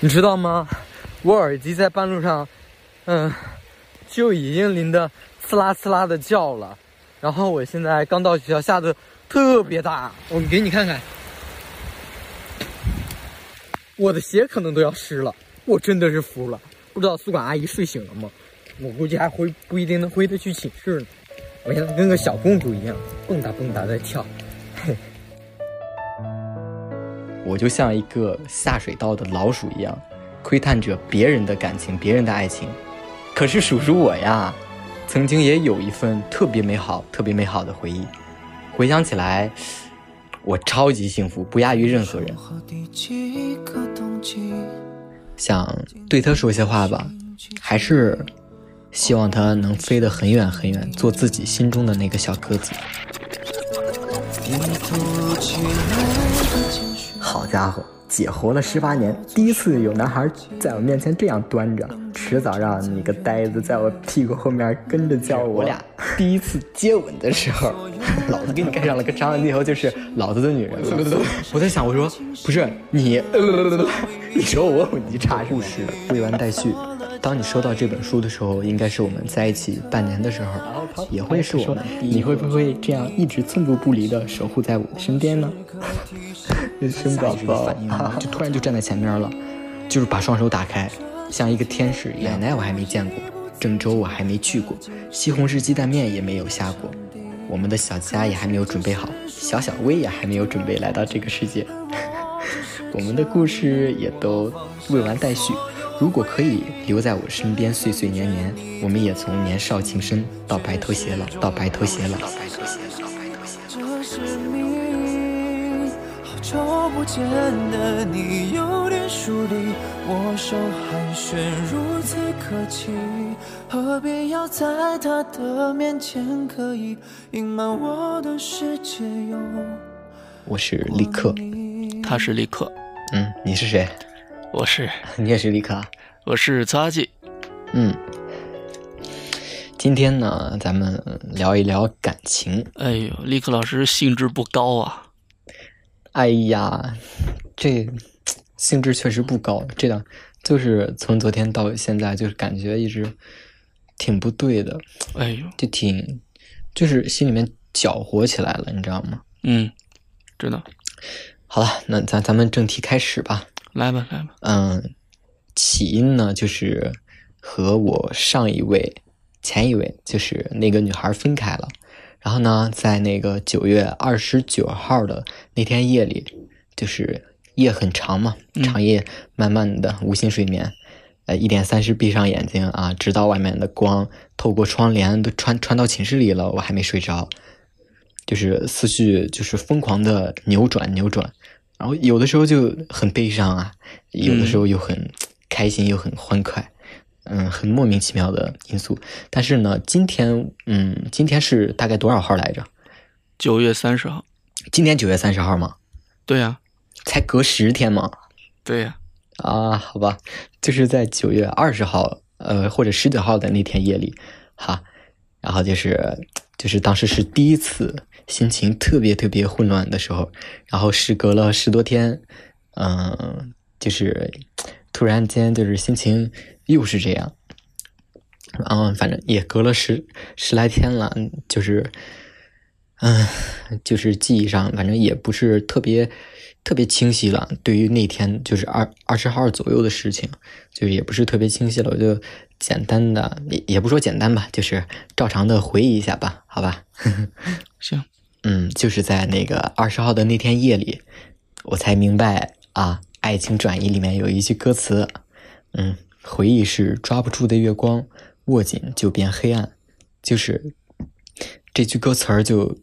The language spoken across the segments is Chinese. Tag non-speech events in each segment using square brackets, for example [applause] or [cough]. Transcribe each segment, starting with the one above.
你知道吗？我耳机在半路上，嗯，就已经淋得呲啦呲啦的叫了。然后我现在刚到学校，下的特别大，我给你看看，我的鞋可能都要湿了。我真的是服了，不知道宿管阿姨睡醒了吗？我估计还回不一定能回得去寝室呢。我现在跟个小公主一样，蹦跶蹦跶在跳。我就像一个下水道的老鼠一样，窥探着别人的感情、别人的爱情。可是数数我呀，曾经也有一份特别美好、特别美好的回忆。回想起来，我超级幸福，不亚于任何人。想对他说些话吧，还是希望他能飞得很远很远，做自己心中的那个小鸽子。好家伙，姐活了十八年，第一次有男孩在我面前这样端着，迟早让你个呆子在我屁股后面跟着叫我我俩第一次接吻的时候，[laughs] 老子给你盖上了个章，以后就是老子的女人了。[laughs] 我在想，我说不是你，[laughs] 你说我有你差是不是？未完待续。当你收到这本书的时候，应该是我们在一起半年的时候，也会是我们。你会不会这样一直寸步不离的守护在我的身边呢？生宝宝就突然就站在前面了，就是把双手打开，像一个天使。奶奶我还没见过，郑州我还没去过，西红柿鸡蛋面也没有下过，我们的小家也还没有准备好，小小薇也还没有准备来到这个世界，[laughs] 我们的故事也都未完待续。如果可以留在我身边岁岁年年，我们也从年少情深到白头偕老，到白头偕老，到白头偕老，到白头偕老。这是你，好久不见的你，有点疏离，握手寒暄如此客气，何必要在他的面前刻意隐瞒我的世界有？我是立刻，他是立刻，嗯，你是谁？我是 [laughs] 你也是立刻，我是擦记，嗯，今天呢，咱们聊一聊感情。哎呦，立刻老师兴致不高啊！哎呀，这兴致确实不高，这样就是从昨天到现在，就是感觉一直挺不对的。哎呦，就挺，就是心里面搅和起来了，你知道吗？嗯，知道。好了，那咱咱们正题开始吧。来吧，来吧。嗯，起因呢，就是和我上一位、前一位，就是那个女孩分开了。然后呢，在那个九月二十九号的那天夜里，就是夜很长嘛，长夜慢慢的无心睡眠。呃，一点三十闭上眼睛啊，直到外面的光透过窗帘都穿穿到寝室里了，我还没睡着，就是思绪就是疯狂的扭转扭转。然后有的时候就很悲伤啊，有的时候又很开心，又很欢快，嗯，很莫名其妙的因素。但是呢，今天，嗯，今天是大概多少号来着？九月三十号。今天九月三十号吗？对呀。才隔十天吗？对呀。啊，好吧，就是在九月二十号，呃，或者十九号的那天夜里，哈，然后就是，就是当时是第一次。心情特别特别混乱的时候，然后时隔了十多天，嗯，就是突然间就是心情又是这样，嗯，反正也隔了十十来天了，就是，嗯，就是记忆上反正也不是特别特别清晰了。对于那天就是二二十号左右的事情，就是也不是特别清晰了。我就简单的也也不说简单吧，就是照常的回忆一下吧，好吧？[laughs] 行。嗯，就是在那个二十号的那天夜里，我才明白啊，《爱情转移》里面有一句歌词，嗯，回忆是抓不住的月光，握紧就变黑暗，就是这句歌词儿就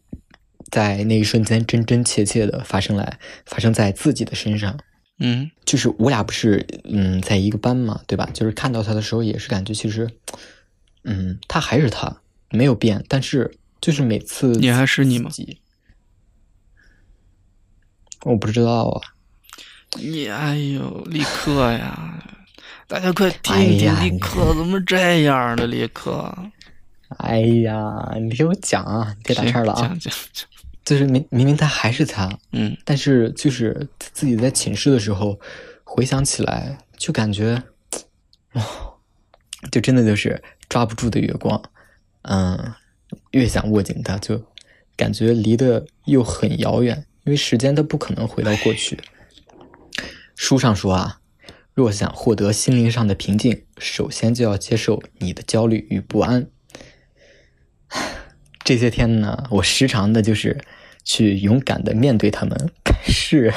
在那一瞬间真真切切的发生来，发生在自己的身上。嗯，就是我俩不是嗯在一个班嘛，对吧？就是看到他的时候也是感觉其实，嗯，他还是他，没有变，但是。就是每次你还是你吗？我不知道啊。你哎呦，立刻呀！大家快听听，立刻怎么这样的？立刻！哎呀，你听我讲啊，别打岔了啊！讲讲讲。就是明明明他还是他，嗯，但是就是自己在寝室的时候回想起来，就感觉，哇，就真的就是抓不住的月光，嗯，越想握紧它，就感觉离得又很遥远，因为时间它不可能回到过去。书上说啊，若想获得心灵上的平静，首先就要接受你的焦虑与不安。[sighs] 这些天呢，我时常的就是去勇敢的面对他们，但是，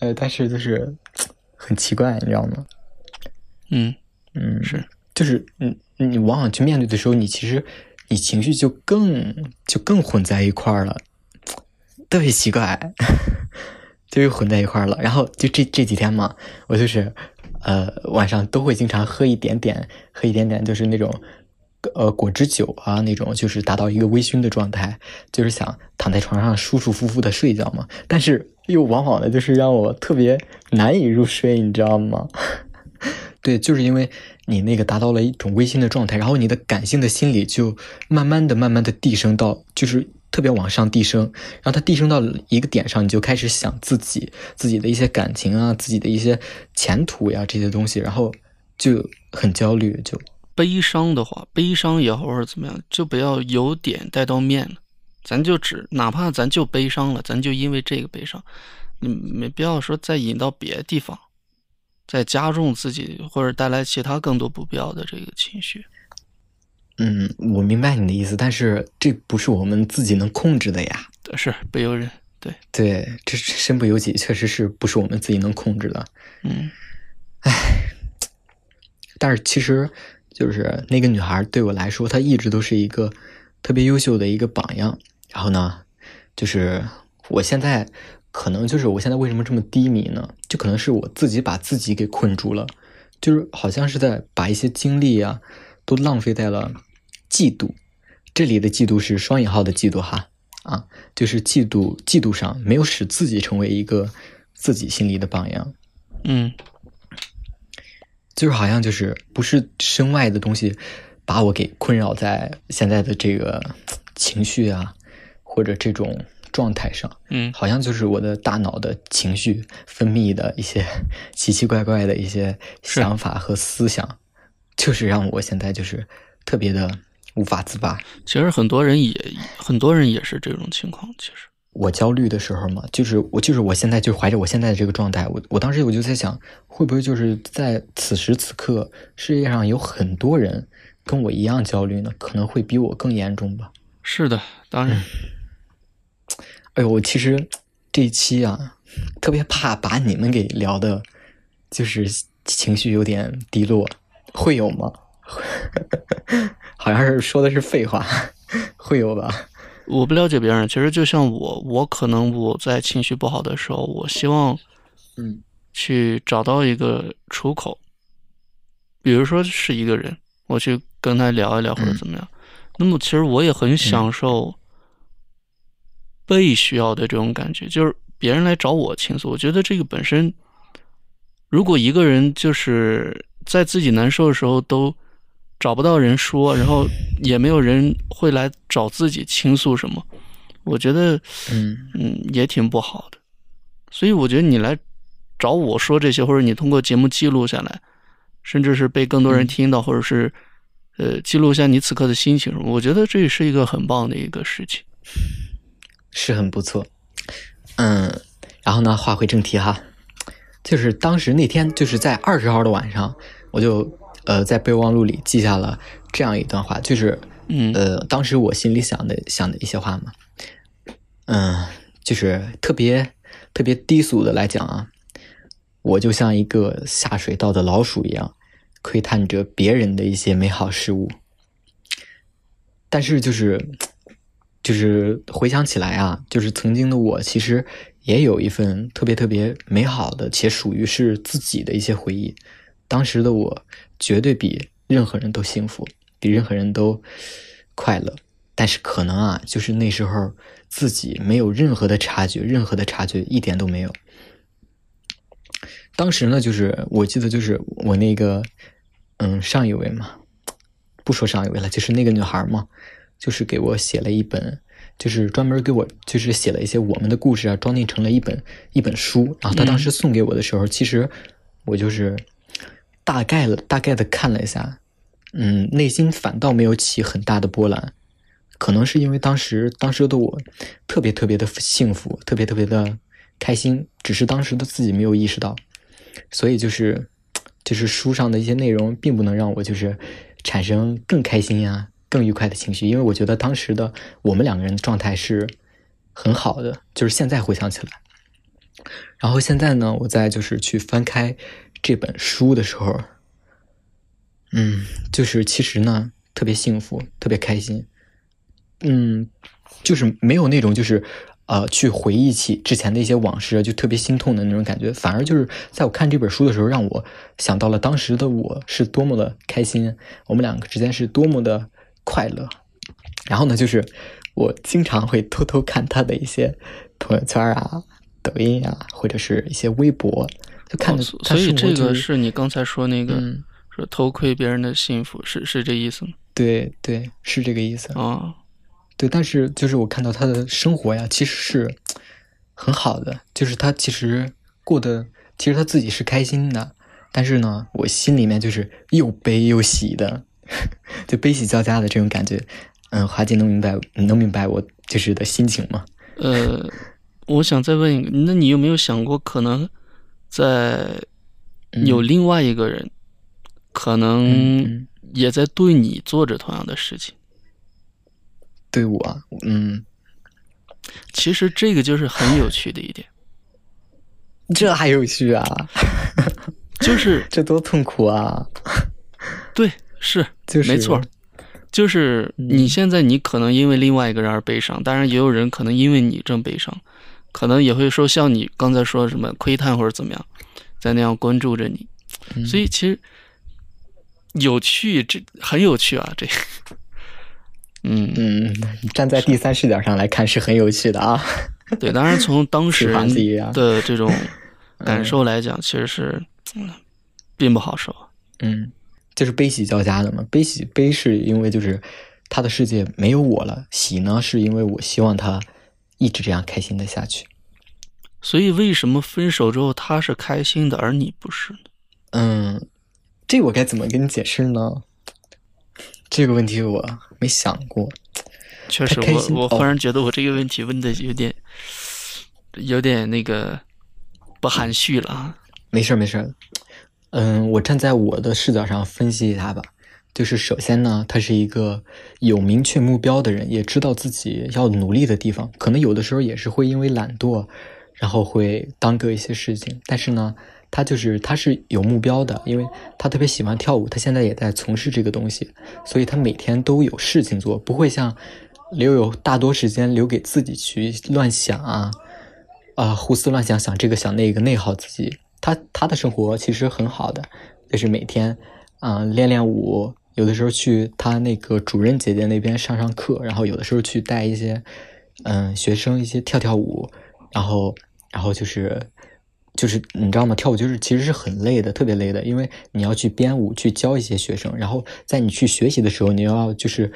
呃，但是就是很奇怪，你知道吗？嗯嗯，是，就是你你往往去面对的时候，你其实你情绪就更就更混在一块儿了，特别奇怪，[laughs] 就又混在一块儿了。然后就这这几天嘛，我就是呃晚上都会经常喝一点点，喝一点点，就是那种。呃，果汁酒啊，那种就是达到一个微醺的状态，就是想躺在床上舒舒服服的睡觉嘛。但是又往往的就是让我特别难以入睡，你知道吗？[laughs] 对，就是因为你那个达到了一种微醺的状态，然后你的感性的心理就慢慢的、慢慢的递升到，就是特别往上递升，然后它递升到一个点上，你就开始想自己、自己的一些感情啊、自己的一些前途呀这些东西，然后就很焦虑，就。悲伤的话，悲伤也好或者怎么样，就不要由点带到面了。咱就只哪怕咱就悲伤了，咱就因为这个悲伤，你没必要说再引到别的地方，再加重自己或者带来其他更多不必要的这个情绪。嗯，我明白你的意思，但是这不是我们自己能控制的呀。是不由人，对对，这身不由己，确实是不是我们自己能控制的。嗯，唉，但是其实。就是那个女孩对我来说，她一直都是一个特别优秀的一个榜样。然后呢，就是我现在可能就是我现在为什么这么低迷呢？就可能是我自己把自己给困住了，就是好像是在把一些精力啊都浪费在了嫉妒。这里的嫉妒是双引号的嫉妒哈啊，就是嫉妒嫉妒上没有使自己成为一个自己心里的榜样。嗯。就是好像就是不是身外的东西，把我给困扰在现在的这个情绪啊，或者这种状态上。嗯，好像就是我的大脑的情绪分泌的一些 [laughs] 奇奇怪怪的一些想法和思想，就是让我现在就是特别的无法自拔。其实很多人也很多人也是这种情况，其实。我焦虑的时候嘛，就是我就是我现在就怀着我现在的这个状态，我我当时我就在想，会不会就是在此时此刻，世界上有很多人跟我一样焦虑呢？可能会比我更严重吧。是的，当然。哎呦，我其实 [tsk] 这一期啊，特别怕把你们给聊的，就是情绪有点低落，会有吗？[laughs] 好像是说的是废话，会有吧？我不了解别人，其实就像我，我可能我在情绪不好的时候，我希望，嗯，去找到一个出口，比如说是一个人，我去跟他聊一聊或者怎么样。那么其实我也很享受被需要的这种感觉，就是别人来找我倾诉，我觉得这个本身，如果一个人就是在自己难受的时候都。找不到人说，然后也没有人会来找自己倾诉什么，我觉得，嗯嗯，也挺不好的。所以我觉得你来找我说这些，或者你通过节目记录下来，甚至是被更多人听到，或者是呃记录一下你此刻的心情我觉得这也是一个很棒的一个事情，是很不错。嗯，然后呢，话回正题哈，就是当时那天就是在二十号的晚上，我就。呃，在备忘录里记下了这样一段话，就是，嗯，呃，当时我心里想的想的一些话嘛，嗯，就是特别特别低俗的来讲啊，我就像一个下水道的老鼠一样，窥探着别人的一些美好事物，但是就是就是回想起来啊，就是曾经的我其实也有一份特别特别美好的且属于是自己的一些回忆。当时的我绝对比任何人都幸福，比任何人都快乐。但是可能啊，就是那时候自己没有任何的察觉，任何的察觉一点都没有。当时呢，就是我记得就是我那个嗯上一位嘛，不说上一位了，就是那个女孩嘛，就是给我写了一本，就是专门给我就是写了一些我们的故事啊，装订成了一本一本书。然后他当时送给我的时候，其实。我就是大概了大概的看了一下，嗯，内心反倒没有起很大的波澜，可能是因为当时当时的我特别特别的幸福，特别特别的开心，只是当时的自己没有意识到，所以就是就是书上的一些内容并不能让我就是产生更开心呀、更愉快的情绪，因为我觉得当时的我们两个人的状态是很好的，就是现在回想起来。然后现在呢，我在就是去翻开这本书的时候，嗯，就是其实呢特别幸福，特别开心，嗯，就是没有那种就是呃去回忆起之前的一些往事就特别心痛的那种感觉，反而就是在我看这本书的时候，让我想到了当时的我是多么的开心，我们两个之间是多么的快乐。然后呢，就是我经常会偷偷看他的一些朋友圈啊。抖音啊，或者是一些微博，就看的。所以这个是你刚才说那个说偷窥别人的幸福，是是这意思吗？对对，是这个意思啊。对，但是就是我看到他的生活呀，其实是很好的，就是他其实过得，其实他自己是开心的。但是呢，我心里面就是又悲又喜的，[laughs] 就悲喜交加的这种感觉。嗯，华姐能明白，能明白我就是的心情吗？[laughs] 呃。我想再问一个，那你有没有想过，可能在有另外一个人，可能也在对你做着同样的事情？对我，嗯，其实这个就是很有趣的一点。[laughs] 这还有趣啊？就是这多痛苦啊！对，是，就是没错。就是你现在，你可能因为另外一个人而悲伤，当然也有人可能因为你正悲伤。可能也会说像你刚才说什么窥探或者怎么样，在那样关注着你，所以其实有趣，这很有趣啊，这，[laughs] 嗯嗯，站在第三视角上来看是很有趣的啊。[laughs] 对，当然从当事人的这种 [laughs] 感受来讲，其实是并不好受。嗯，就是悲喜交加的嘛，悲喜悲是因为就是他的世界没有我了，喜呢是因为我希望他。一直这样开心的下去，所以为什么分手之后他是开心的，而你不是呢？嗯，这我该怎么跟你解释呢？这个问题我没想过。确实，我我忽然觉得我这个问题问的有点，有点那个不含蓄了啊。没事没事嗯，我站在我的视角上分析一下吧。就是首先呢，他是一个有明确目标的人，也知道自己要努力的地方。可能有的时候也是会因为懒惰，然后会耽搁一些事情。但是呢，他就是他是有目标的，因为他特别喜欢跳舞，他现在也在从事这个东西，所以他每天都有事情做，不会像留有大多时间留给自己去乱想啊啊胡思乱想，想这个想那个内耗自己。他他的生活其实很好的，就是每天啊练练舞。有的时候去他那个主任姐姐那边上上课，然后有的时候去带一些，嗯，学生一些跳跳舞，然后，然后就是，就是你知道吗？跳舞就是其实是很累的，特别累的，因为你要去编舞，去教一些学生，然后在你去学习的时候，你要就是，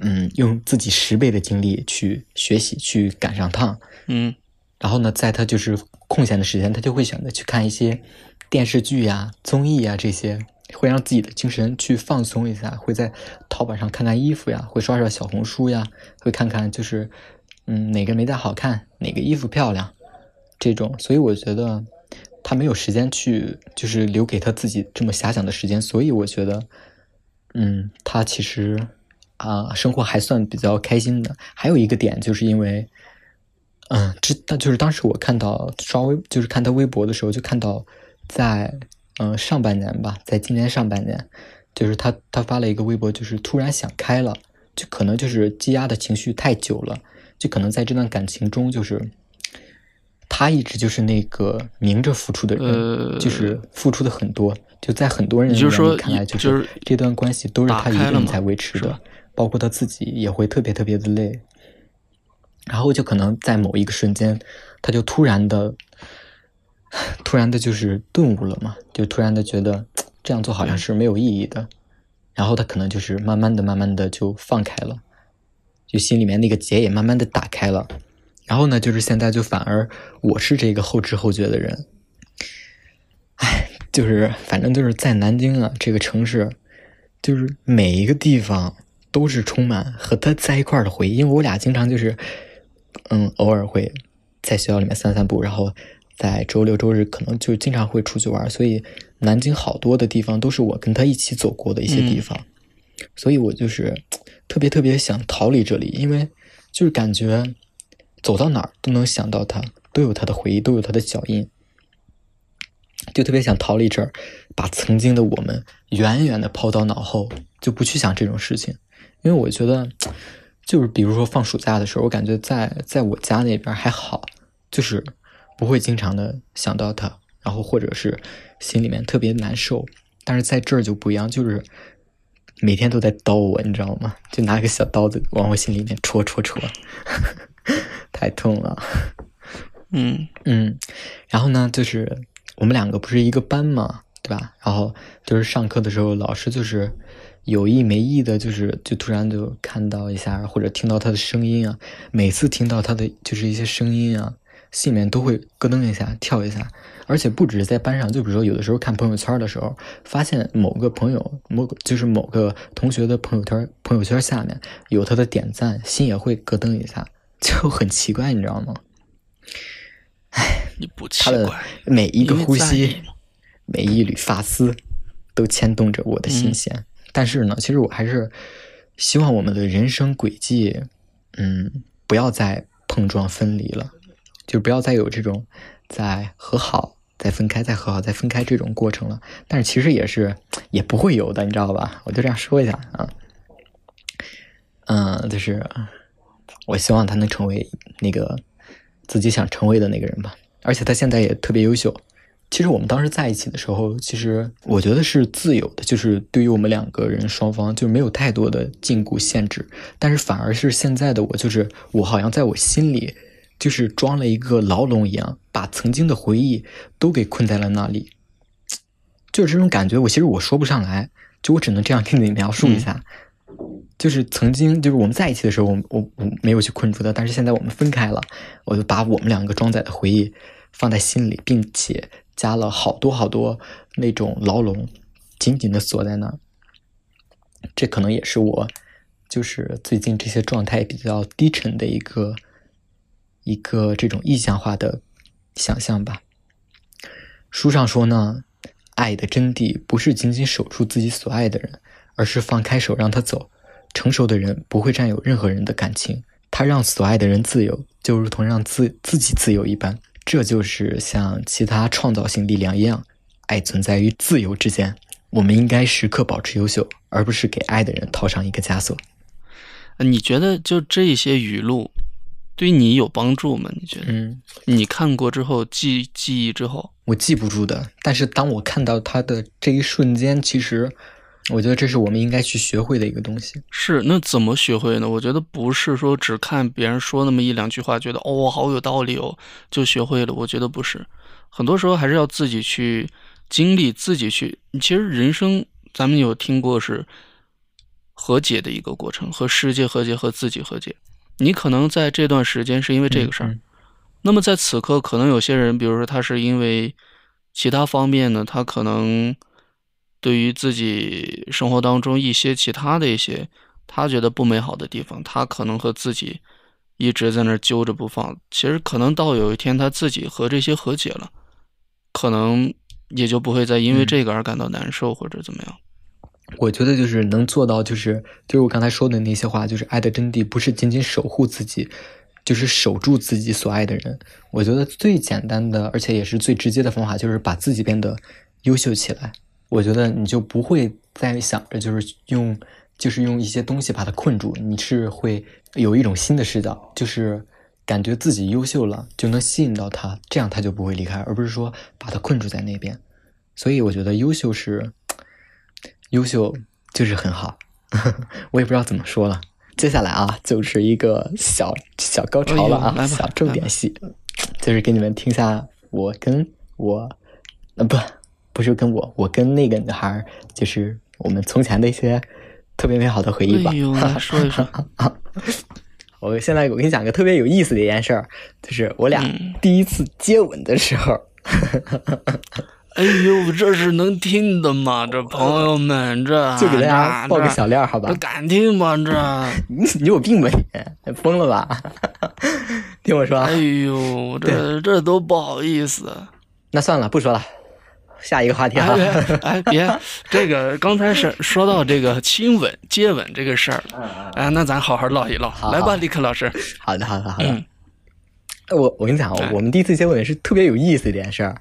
嗯，用自己十倍的精力去学习，去赶上趟，嗯，然后呢，在他就是空闲的时间，他就会选择去看一些电视剧呀、综艺呀这些。会让自己的精神去放松一下，会在淘宝上看看衣服呀，会刷刷小红书呀，会看看就是，嗯，哪个美甲好看，哪个衣服漂亮，这种。所以我觉得他没有时间去，就是留给他自己这么遐想的时间。所以我觉得，嗯，他其实啊，生活还算比较开心的。还有一个点，就是因为，嗯，这但就是当时我看到刷微，就是看他微博的时候，就看到在。嗯，上半年吧，在今年上半年，就是他他发了一个微博，就是突然想开了，就可能就是积压的情绪太久了，就可能在这段感情中，就是他一直就是那个明着付出的人，就是付出的很多，就在很多人眼里看来，就是这段关系都是他一个人在维持的，包括他自己也会特别特别的累，然后就可能在某一个瞬间，他就突然的。突然的，就是顿悟了嘛，就突然的觉得这样做好像是没有意义的，然后他可能就是慢慢的、慢慢的就放开了，就心里面那个结也慢慢的打开了，然后呢，就是现在就反而我是这个后知后觉的人，哎，就是反正就是在南京啊这个城市，就是每一个地方都是充满和他在一块儿的回忆。因为我俩经常就是，嗯，偶尔会在学校里面散散步，然后在周六周日可能就经常会出去玩，所以南京好多的地方都是我跟他一起走过的一些地方，所以我就是特别特别想逃离这里，因为就是感觉走到哪儿都能想到他，都有他的回忆，都有他的脚印。就特别想逃离这儿，把曾经的我们远远的抛到脑后，就不去想这种事情。因为我觉得，就是比如说放暑假的时候，我感觉在在我家那边还好，就是不会经常的想到他，然后或者是心里面特别难受。但是在这儿就不一样，就是每天都在叨我，你知道吗？就拿个小刀子往我心里面戳戳戳，[laughs] 太痛了。嗯 [laughs] 嗯，然后呢，就是。我们两个不是一个班嘛，对吧？然后就是上课的时候，老师就是有意没意的，就是就突然就看到一下，或者听到他的声音啊。每次听到他的就是一些声音啊，心里面都会咯噔一下，跳一下。而且不只是在班上，就比如说有的时候看朋友圈的时候，发现某个朋友某就是某个同学的朋友圈朋友圈下面有他的点赞，心也会咯噔一下，就很奇怪，你知道吗？唉，你不 [sighs] 他的每一个呼吸，每一缕发丝，都牵动着我的心弦。但是呢，其实我还是希望我们的人生轨迹，嗯，不要再碰撞分离了，就不要再有这种在和好、再分开、再和好、再分开这种过程了。但是其实也是也不会有的，你知道吧？我就这样说一下啊，嗯，就是我希望他能成为那个。自己想成为的那个人吧，而且他现在也特别优秀。其实我们当时在一起的时候，其实我觉得是自由的，就是对于我们两个人双方就没有太多的禁锢限制。但是反而是现在的我，就是我好像在我心里就是装了一个牢笼一样，把曾经的回忆都给困在了那里。就是这种感觉，我其实我说不上来，就我只能这样跟你描述一下。就是曾经，就是我们在一起的时候，我我我没有去困住他，但是现在我们分开了，我就把我们两个装载的回忆放在心里，并且加了好多好多那种牢笼，紧紧的锁在那。这可能也是我，就是最近这些状态比较低沉的一个一个这种意象化的想象吧。书上说呢，爱的真谛不是仅仅守住自己所爱的人，而是放开手让他走。成熟的人不会占有任何人的感情，他让所爱的人自由，就如同让自自己自由一般。这就是像其他创造性力量一样，爱存在于自由之间。我们应该时刻保持优秀，而不是给爱的人套上一个枷锁。你觉得就这些语录对你有帮助吗？你觉得？嗯，你看过之后记记忆之后，我记不住的。但是当我看到他的这一瞬间，其实。我觉得这是我们应该去学会的一个东西。是，那怎么学会呢？我觉得不是说只看别人说那么一两句话，觉得哦好有道理哦就学会了。我觉得不是，很多时候还是要自己去经历，自己去。其实人生咱们有听过是和解的一个过程，和世界和解，和自己和解。你可能在这段时间是因为这个事儿，那么在此刻，可能有些人，比如说他是因为其他方面呢，他可能。对于自己生活当中一些其他的一些他觉得不美好的地方，他可能和自己一直在那儿揪着不放。其实可能到有一天他自己和这些和解了，可能也就不会再因为这个而感到难受或者怎么样。我觉得就是能做到，就是就是我刚才说的那些话，就是爱的真谛不是仅仅守护自己，就是守住自己所爱的人。我觉得最简单的，而且也是最直接的方法，就是把自己变得优秀起来。我觉得你就不会再想着就是用，就是用一些东西把它困住。你是会有一种新的视角，就是感觉自己优秀了就能吸引到他，这样他就不会离开，而不是说把他困住在那边。所以我觉得优秀是优秀就是很好，[laughs] 我也不知道怎么说了。接下来啊，就是一个小小高潮了啊，小重点戏，就是给你们听下我跟我呃不。不是跟我，我跟那个女孩，就是我们从前的一些特别美好的回忆吧。说一说。[laughs] 我现在我跟你讲个特别有意思的一件事儿，就是我俩第一次接吻的时候。[laughs] 哎呦，这是能听的吗？这朋友们，这就给大家报个小料，好吧？敢听吗？这你 [laughs] 你有病吧你？疯了吧？听我说。哎呦，这这都不好意思。那算了，不说了，下一个话题哈。哎，别，这个刚才是说到这个亲吻、接吻这个事儿了。哎，那咱好好唠一唠。来吧，李克老师。好的，好的，好的。我我跟你讲，我们第一次接吻是特别有意思一件事儿。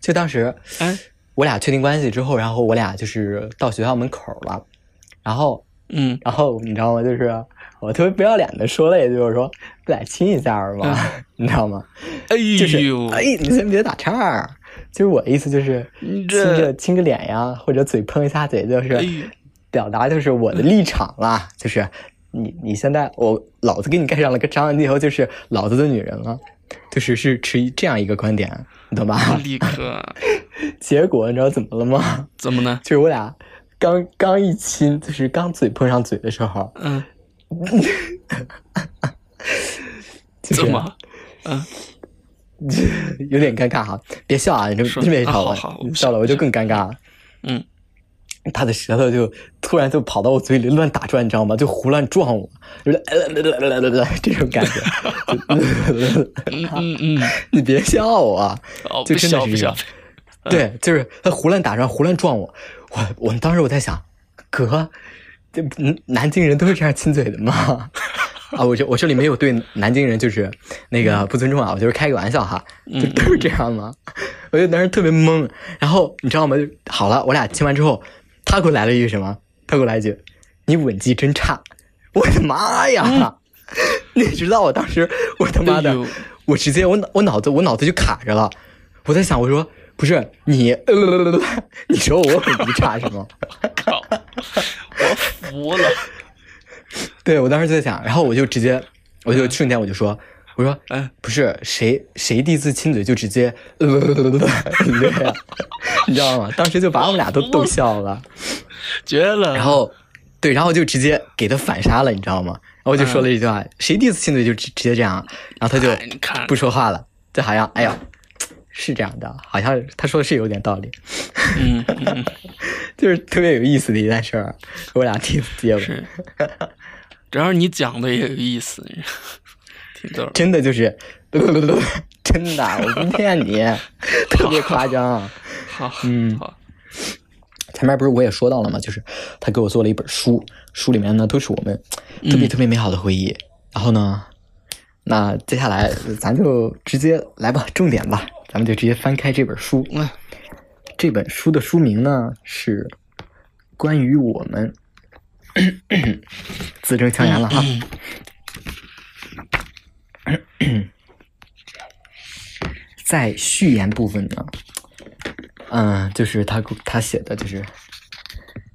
就当时，哎，我俩确定关系之后，然后我俩就是到学校门口了，然后，嗯，然后你知道吗？就是我特别不要脸的说了，也就是说，不俩亲一下吗？你知道吗？哎呦，哎，你先别打岔。就是我的意思，就是亲个亲个脸呀，或者嘴碰一下嘴，就是表达就是我的立场啦。就是你你现在我老子给你盖上了个章，你以后就是老子的女人了。就是是持这样一个观点，你懂吧？立刻，[laughs] 结果你知道怎么了吗？怎么呢？就是我俩刚刚一亲，就是刚嘴碰上嘴的时候，嗯，[laughs] 怎么？嗯，[laughs] 有点尴尬哈，别笑啊，你这别笑了，笑了我就更尴尬了。嗯。他的舌头就突然就跑到我嘴里乱打转，你知道吗？就胡乱撞我，就是这种感觉。[laughs] 嗯嗯，[laughs] 你别笑啊！就真的是，对，就是他胡乱打转，胡乱撞我。我我当时我在想，哥，这南京人都是这样亲嘴的吗？啊，我这我这里没有对南京人就是那个不尊重啊，我就是开个玩笑哈，就都是这样吗？我就当时特别懵。然后你知道吗？就好了，我俩亲完之后。他给我来了一句什么？他给我来一句：“你吻技真差！”我的妈呀！你知道我当时我他妈的，我直接我脑我脑子我脑子就卡着了。我在想，我说不是你，呃 [laughs] 你说我吻技差是吗？[laughs] 我靠！我服了。对我当时就在想，然后我就直接我就瞬间我就说。我说，哎，不是谁谁第一次亲嘴就直接，呃，你知道吗？当时就把我们俩都逗笑了，绝了。然后，对，然后就直接给他反杀了，你知道吗？然后我就说了一句话：谁第一次亲嘴就直直接这样。然后他就不说话了，就好像，哎呀，是这样的，好像他说的是有点道理。嗯，就是特别有意思的一件事儿，我俩第一次接吻。主要是你讲的也有意思。[laughs] 真的就是，[laughs] 真的，我不骗你，[laughs] 特别夸张。好，嗯，好前面不是我也说到了吗？就是他给我做了一本书，书里面呢都是我们特别特别美好的回忆。然后呢，那接下来咱就直接来吧，重点吧，咱们就直接翻开这本书。这本书的书名呢是关于我们，字正腔圆了哈。[coughs] 在序言部分呢，嗯，就是他他写的就是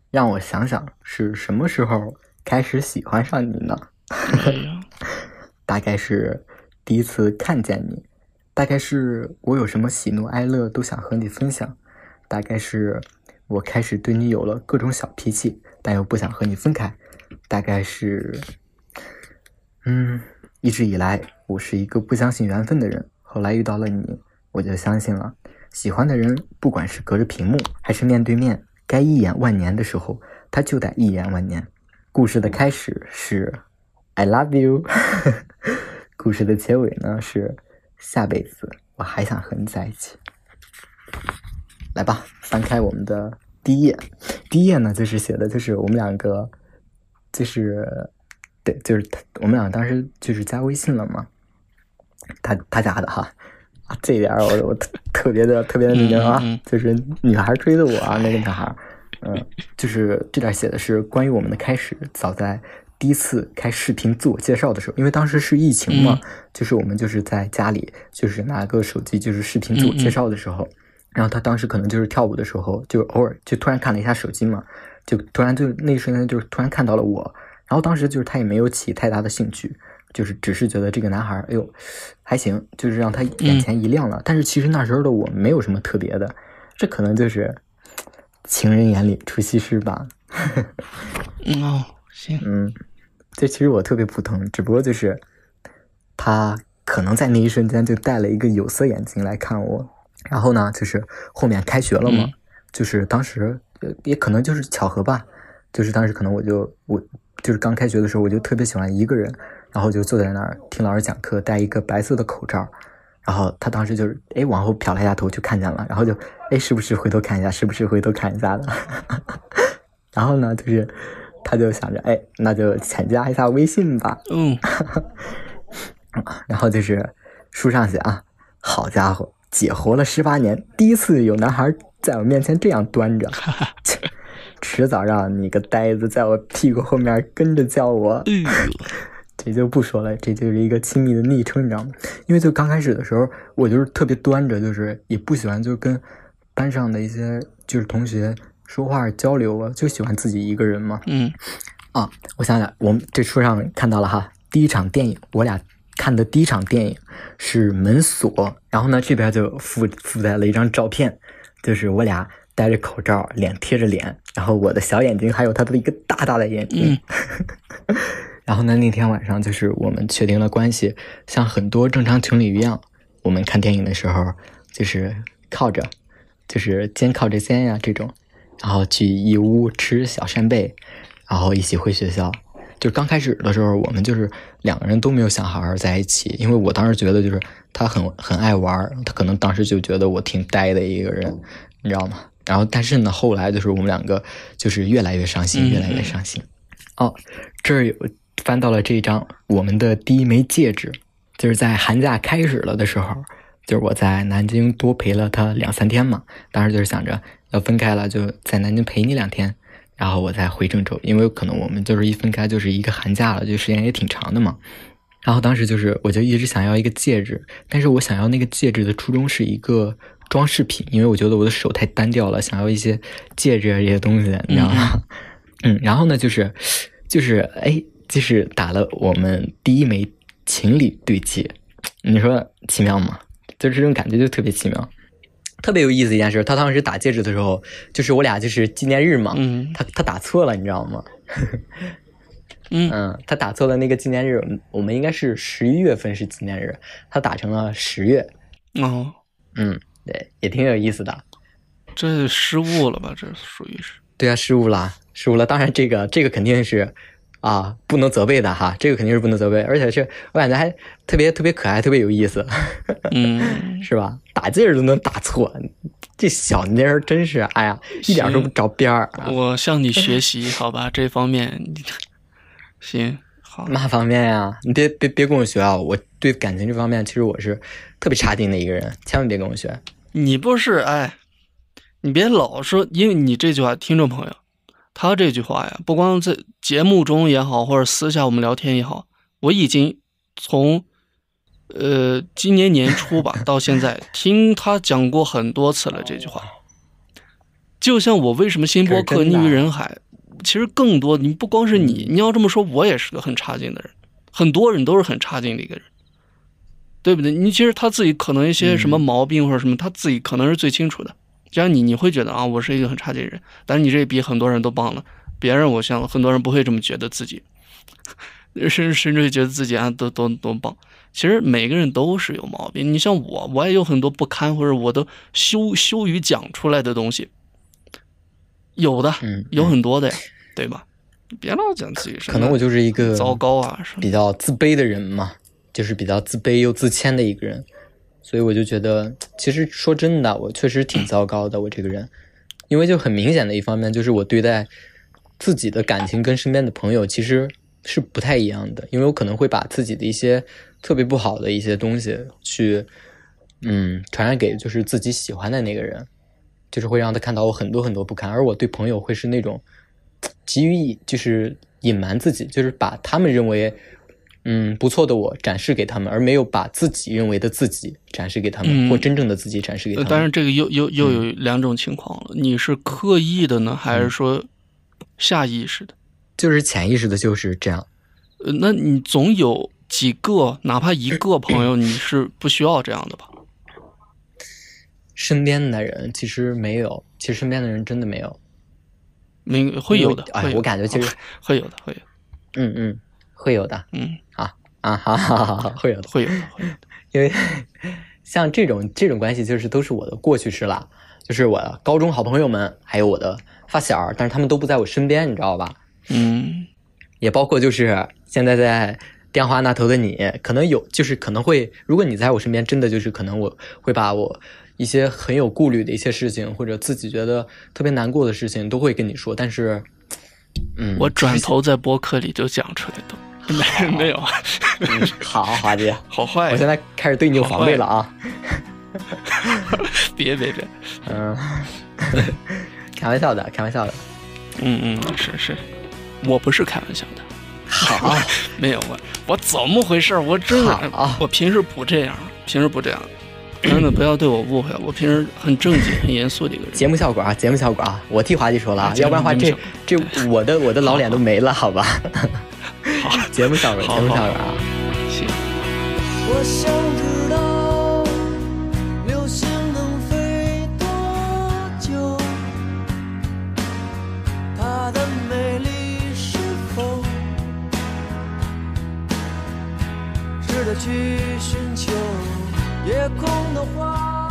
让我想想是什么时候开始喜欢上你呢？[laughs] 大概是第一次看见你，大概是我有什么喜怒哀乐都想和你分享，大概是我开始对你有了各种小脾气，但又不想和你分开，大概是，嗯。一直以来，我是一个不相信缘分的人。后来遇到了你，我就相信了。喜欢的人，不管是隔着屏幕还是面对面，该一眼万年的时候，他就得一眼万年。故事的开始是 “I love you”，[laughs] 故事的结尾呢是“下辈子我还想和你在一起”。来吧，翻开我们的第一页。第一页呢，就是写的就是我们两个，就是。对，就是他，我们俩当时就是加微信了嘛，他他加的哈，啊，这点我我特特别的特别的那个啊，就是女孩追的我啊，那个女孩，嗯，就是这点写的是关于我们的开始，早在第一次开视频自我介绍的时候，因为当时是疫情嘛，就是我们就是在家里就是拿个手机就是视频自我介绍的时候，然后他当时可能就是跳舞的时候，就偶尔就突然看了一下手机嘛，就突然就那一瞬间就突然看到了我。然后当时就是他也没有起太大的兴趣，就是只是觉得这个男孩，哎呦，还行，就是让他眼前一亮了。但是其实那时候的我没有什么特别的，这可能就是情人眼里出西施吧。嗯哦，行，嗯，这其实我特别普通，只不过就是他可能在那一瞬间就戴了一个有色眼镜来看我，然后呢，就是后面开学了嘛，嗯就是当时呃也可能就是巧合吧，就是当时可能我就我就是刚开学的时候，我就特别喜欢一个人，然后就坐在那儿听老师讲课，戴一个白色的口罩。然后他当时就是哎往后瞟了一下头就看见了，然后就哎是不是回头看一下，是不是回头看一下的。[laughs] 然后呢，就是他就想着哎那就浅加一下微信吧。嗯，[laughs] 然后就是书上写啊，好家伙，姐活了十八年，第一次有男孩在我面前这样端着，[laughs] 切迟早让你个呆子在我屁股后面跟着叫我。这就不说了，这就是一个亲密的昵称，你知道吗？因为就刚开始的时候，我就是特别端着，就是也不喜欢就跟班上的一些就是同学说话交流啊，就喜欢自己一个人嘛。嗯啊，我想想，我们这书上看到了哈，第一场电影，我俩看的第一场电影是《门锁》，然后呢这边就附附带了一张照片，就是我俩戴着口罩，脸贴着脸，然后我的小眼睛还有他的一个大大的眼睛。[laughs] 然后呢，那天晚上就是我们确定了关系，像很多正常情侣一样，我们看电影的时候就是靠着，就是肩靠着肩呀、这种，然后去义乌吃小扇贝，然后一起回学校。就刚开始的时候，我们就是两个人都没有想好好在一起，因为我当时觉得就是他很很爱玩，他可能当时就觉得我挺呆的一个人，你知道吗？然后但是呢，后来就是我们两个就是越来越伤心，越来越伤心。哦，这儿有翻到了这一张我们的第一枚戒指，就是在寒假开始了的时候，就是我在南京多陪了他两三天嘛，当时就是想着要分开了，就在南京陪你两天，然后我再回郑州，因为可能我们就是一分开就是一个寒假了，就时间也挺长的嘛。然后当时就是我就一直想要一个戒指，但是我想要那个戒指的初衷是一个装饰品，因为我觉得我的手太单调了，想要一些戒指啊这些东西，你知道吗？嗯，[laughs] 然后呢，就是就是哎，就是打了我们第一枚情侣对戒，你说奇妙吗？就是这种感觉就特别奇妙，特别有意思一件事。他当时打戒指的时候，就是我俩就是纪念日嘛，嗯他他打错了，你知道吗？嗯 [laughs] 嗯，他打错了那个纪念日，我们应该是十一月份是纪念日，他打成了十月。哦，嗯，对，也挺有意思的。这失误了吧？这属于是。对啊，失误了，失误了。当然，这个这个肯定是啊，不能责备的哈，这个肯定是不能责备，而且是我感觉还特别特别可爱，特别有意思，嗯，[laughs] 是吧？打字儿都能打错，这小妮儿真是，哎呀，一点都不着边儿啊！我向你学习，好吧？[laughs] 这方面，行，好，哪方面呀？你别别别跟我学啊！我对感情这方面，其实我是特别差劲的一个人，千万别跟我学。你不是哎，你别老说，因为你这句话，听众朋友，他这句话呀，不光在节目中也好，或者私下我们聊天也好，我已经从呃今年年初吧 [laughs] 到现在听他讲过很多次了这句话。就像我为什么新播客溺于人海，其实更多你不光是你，你要这么说，我也是个很差劲的人，很多人都是很差劲的一个人。对不对？你其实他自己可能一些什么毛病或者什么，他自己可能是最清楚的。就像你，你会觉得啊，我是一个很差劲的人，但是你这比很多人都棒了。别人，我想很多人不会这么觉得自己，[laughs] 甚甚至会觉得自己啊，都都都棒。其实每个人都是有毛病。你像我，我也有很多不堪或者我都羞羞于讲出来的东西，有的，嗯，有很多的呀，对吧？别老讲自己什么可能我就是一个糟糕啊比较自卑的人嘛，就是比较自卑又自谦的一个人，所以我就觉得，其实说真的，我确实挺糟糕的，我这个人，因为就很明显的一方面就是我对待自己的感情跟身边的朋友其实是不太一样的，因为我可能会把自己的一些特别不好的一些东西去，嗯，传染给就是自己喜欢的那个人，就是会让他看到我很多很多不堪，而我对朋友会是那种 [tsk] 急于就是隐瞒自己，就是把他们认为嗯不错的我展示给他们，而没有把自己认为的自己展示给他们，嗯或真正的自己展示给他们。呃当然，这个又又又嗯有两种情况了，你是刻意的呢，还是说下意识的？就是潜意识的就是这样。呃，那你总有几个，哪怕一个 [clears throat] 朋友，你是不需要这样的吧？身边的人其实没有，其实身边的人真的没有。没会有的，哎我感觉其实会有的，会有的，嗯嗯，会有的嗯，啊，哈哈哈哈，[laughs] 会有的。会有的，会有的。[laughs] 因为像这种这种关系，就是都是我的过去式了，就是我的高中好朋友们，还有我的发小，但是他们都不在我身边，你知道吧？嗯，也包括就是现在在电话那头的你，可能有就是可能会，如果你在我身边，真的就是可能我会把我一些很有顾虑的一些事情，或者自己觉得特别难过的事情，都会跟你说。但是，嗯，我转头在播客里就讲出来的。没 [laughs] 没有，[laughs] 嗯、好，华姐，好坏，我现在开始对你有防备了啊！别别 [laughs] 别，嗯，开玩笑的，开玩笑的，嗯嗯，是是，我不是开玩笑的，好，没有我我怎么回事？我真的，我平时不这样，平时不这样，真的不要对我误会，我平时很正经、很严肃的一个人。节目效果啊，节目效果啊，我替华姐说了啊，要不然的话这这我的我的老脸都没了，好吧？好，节目效果，节目效果啊！行。我想知道流星能飞多久，它的美丽是否值得去寻求？夜空的花。